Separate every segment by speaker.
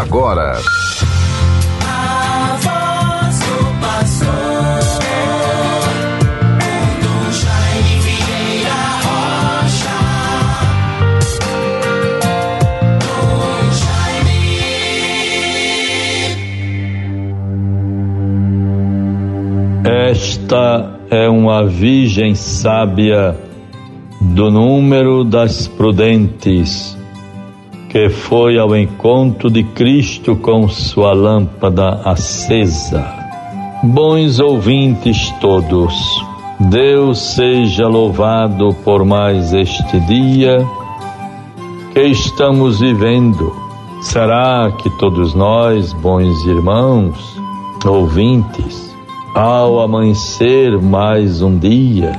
Speaker 1: agora.
Speaker 2: Esta é uma virgem sábia do número das prudentes, que foi ao encontro de Cristo com sua lâmpada acesa. Bons ouvintes todos, Deus seja louvado por mais este dia que estamos vivendo. Será que todos nós, bons irmãos, ouvintes, ao amanhecer mais um dia,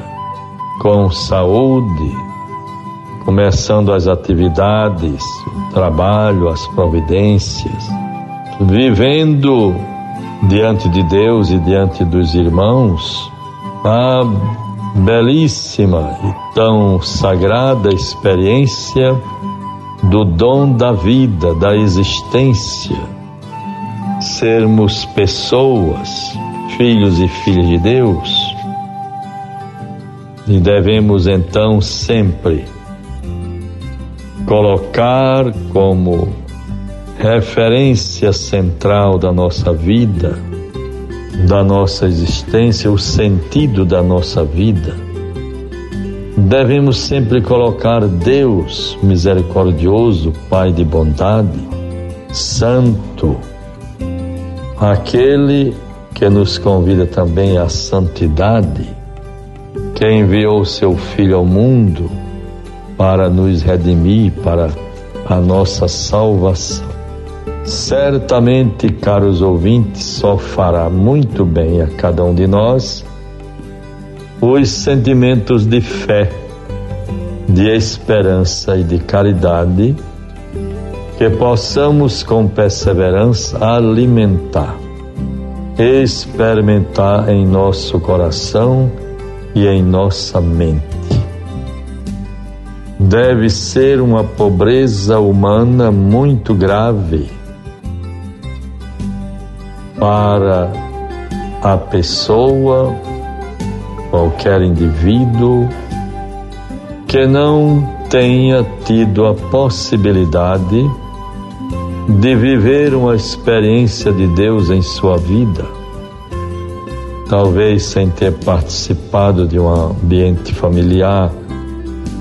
Speaker 2: com saúde, começando as atividades, o trabalho, as providências, vivendo diante de Deus e diante dos irmãos a belíssima e tão sagrada experiência do dom da vida, da existência, sermos pessoas, filhos e filhas de Deus. E devemos então sempre colocar como referência central da nossa vida, da nossa existência, o sentido da nossa vida. Devemos sempre colocar Deus misericordioso, Pai de bondade, Santo, aquele que nos convida também à santidade que enviou seu Filho ao mundo para nos redimir, para a nossa salvação. Certamente, caros ouvintes, só fará muito bem a cada um de nós os sentimentos de fé, de esperança e de caridade que possamos com perseverança alimentar, experimentar em nosso coração e em nossa mente. Deve ser uma pobreza humana muito grave para a pessoa, qualquer indivíduo, que não tenha tido a possibilidade de viver uma experiência de Deus em sua vida. Talvez sem ter participado de um ambiente familiar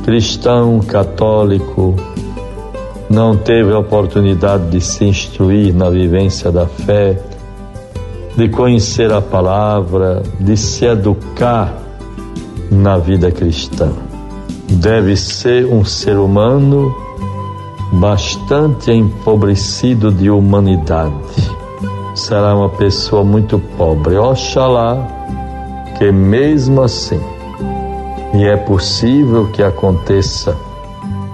Speaker 2: cristão, católico, não teve a oportunidade de se instruir na vivência da fé, de conhecer a palavra, de se educar na vida cristã. Deve ser um ser humano bastante empobrecido de humanidade será uma pessoa muito pobre. Oxalá que mesmo assim, e é possível que aconteça,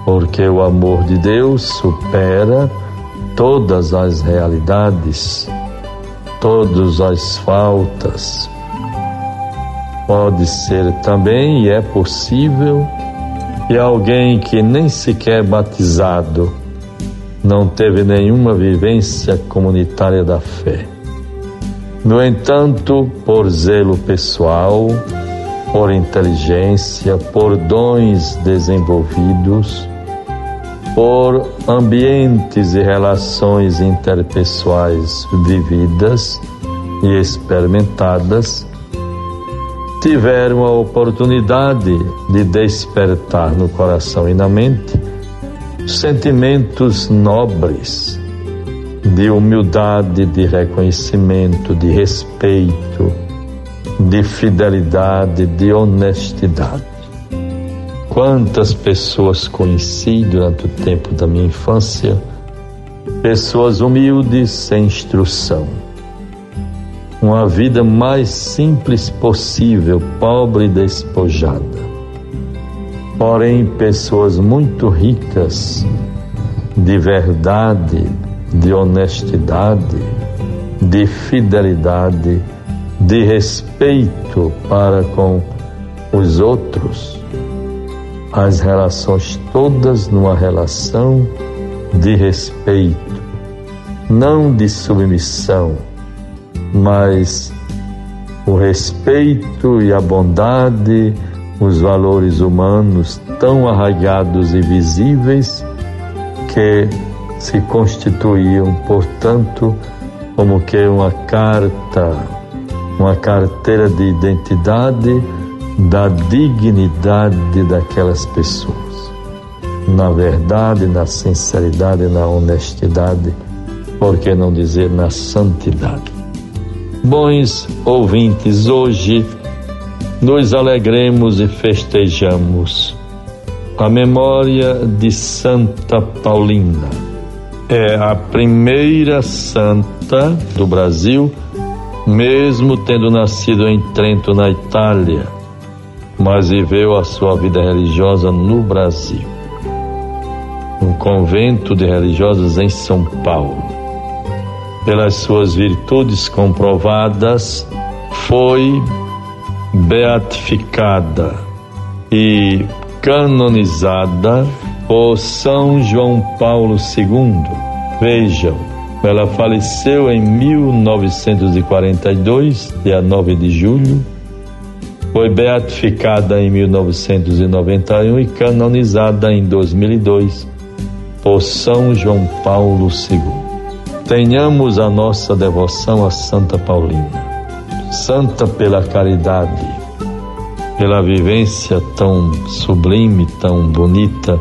Speaker 2: porque o amor de Deus supera todas as realidades, todas as faltas. Pode ser também, e é possível, que alguém que nem sequer batizado não teve nenhuma vivência comunitária da fé. No entanto, por zelo pessoal, por inteligência, por dons desenvolvidos, por ambientes e relações interpessoais vividas e experimentadas, tiveram a oportunidade de despertar no coração e na mente sentimentos nobres de humildade, de reconhecimento, de respeito, de fidelidade, de honestidade. Quantas pessoas conheci durante o tempo da minha infância, pessoas humildes sem instrução. Uma vida mais simples possível, pobre e despojada porém pessoas muito ricas de verdade, de honestidade, de fidelidade, de respeito para com os outros, as relações todas numa relação de respeito, não de submissão, mas o respeito e a bondade, os valores humanos tão arraigados e visíveis que se constituíam, portanto, como que uma carta, uma carteira de identidade da dignidade daquelas pessoas. Na verdade, na sinceridade, na honestidade, por que não dizer na santidade? Bons ouvintes, hoje nos alegremos e festejamos a memória de Santa Paulina. É a primeira santa do Brasil, mesmo tendo nascido em Trento, na Itália, mas viveu a sua vida religiosa no Brasil. Um convento de religiosas em São Paulo pelas suas virtudes comprovadas, foi beatificada e canonizada por São João Paulo II. Vejam, ela faleceu em 1942, dia 9 de julho, foi beatificada em 1991 e canonizada em 2002 por São João Paulo II tenhamos a nossa devoção a Santa Paulina, santa pela caridade, pela vivência tão sublime, tão bonita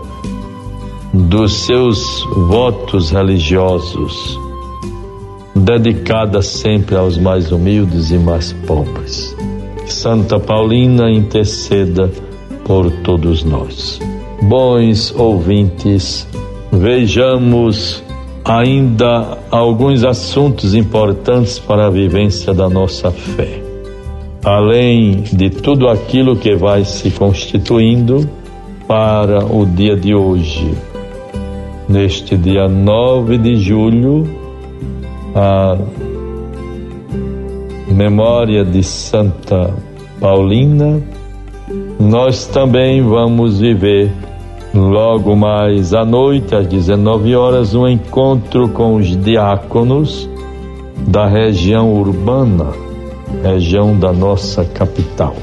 Speaker 2: dos seus votos religiosos, dedicada sempre aos mais humildes e mais pobres. Santa Paulina interceda por todos nós. Bons ouvintes, vejamos ainda alguns assuntos importantes para a vivência da nossa fé. Além de tudo aquilo que vai se constituindo para o dia de hoje. Neste dia 9 de julho, a memória de Santa Paulina, nós também vamos viver Logo mais à noite, às 19 horas, um encontro com os diáconos da região urbana, região da nossa capital.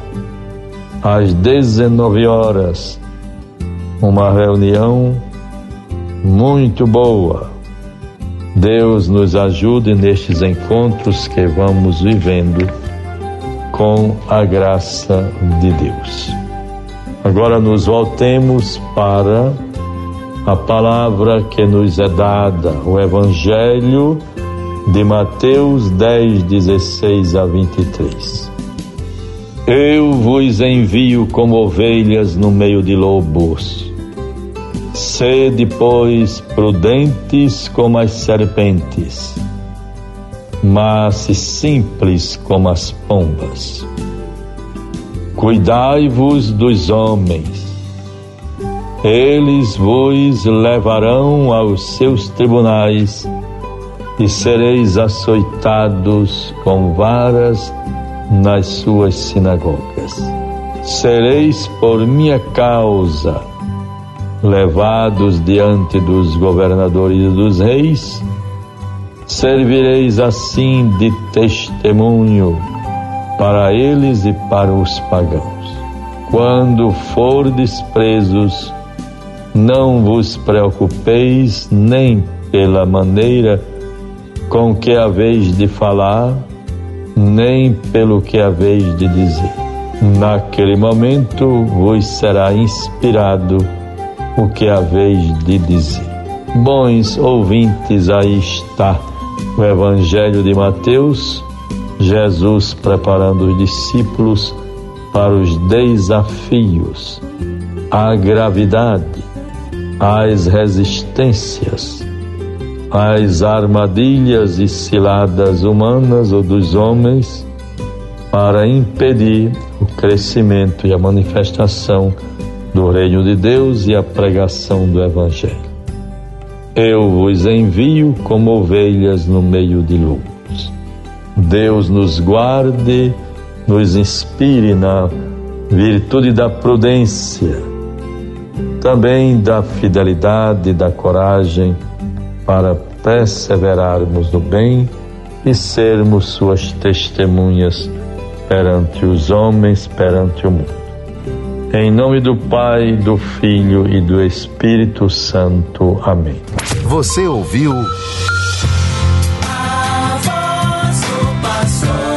Speaker 2: Às 19 horas, uma reunião muito boa. Deus nos ajude nestes encontros que vamos vivendo com a graça de Deus. Agora nos voltemos para a palavra que nos é dada, o Evangelho de Mateus 10, 16 a 23. Eu vos envio como ovelhas no meio de lobos. Sede, pois, prudentes como as serpentes, mas simples como as pombas. Cuidai-vos dos homens, eles vos levarão aos seus tribunais e sereis açoitados com varas nas suas sinagogas. Sereis por minha causa levados diante dos governadores e dos reis, servireis assim de testemunho para eles e para os pagãos. Quando fordes presos, não vos preocupeis nem pela maneira com que haveis de falar, nem pelo que haveis de dizer. Naquele momento vos será inspirado o que haveis de dizer. Bons ouvintes, aí está o Evangelho de Mateus, Jesus preparando os discípulos para os desafios, a gravidade, as resistências, as armadilhas e ciladas humanas ou dos homens para impedir o crescimento e a manifestação do reino de Deus e a pregação do Evangelho. Eu vos envio como ovelhas no meio de lobos. Deus nos guarde, nos inspire na virtude da prudência, também da fidelidade, da coragem, para perseverarmos no bem e sermos suas testemunhas perante os homens, perante o mundo. Em nome do Pai, do Filho e do Espírito Santo. Amém.
Speaker 1: Você ouviu? A voz do pastor.